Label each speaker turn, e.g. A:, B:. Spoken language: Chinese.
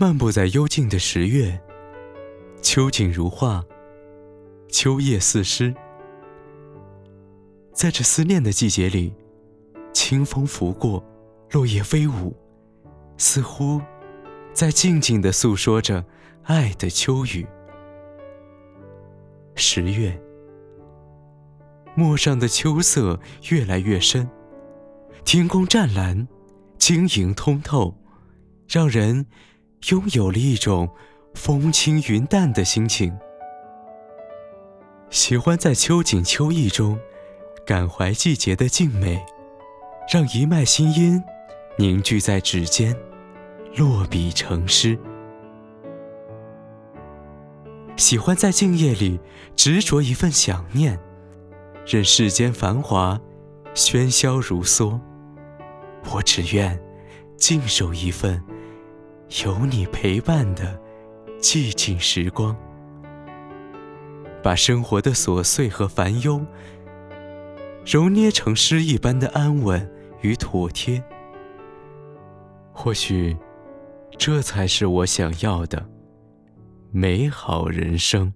A: 漫步在幽静的十月，秋景如画，秋叶似诗。在这思念的季节里，清风拂过，落叶飞舞，似乎在静静的诉说着爱的秋雨。十月，陌上的秋色越来越深，天空湛蓝，晶莹通透，让人拥有了一种风轻云淡的心情。喜欢在秋景秋意中感怀季节的静美，让一脉心音凝聚在指尖，落笔成诗。喜欢在静夜里执着一份想念，任世间繁华喧嚣如梭，我只愿静守一份有你陪伴的寂静时光，把生活的琐碎和烦忧揉捏成诗一般的安稳与妥帖。或许，这才是我想要的。美好人生。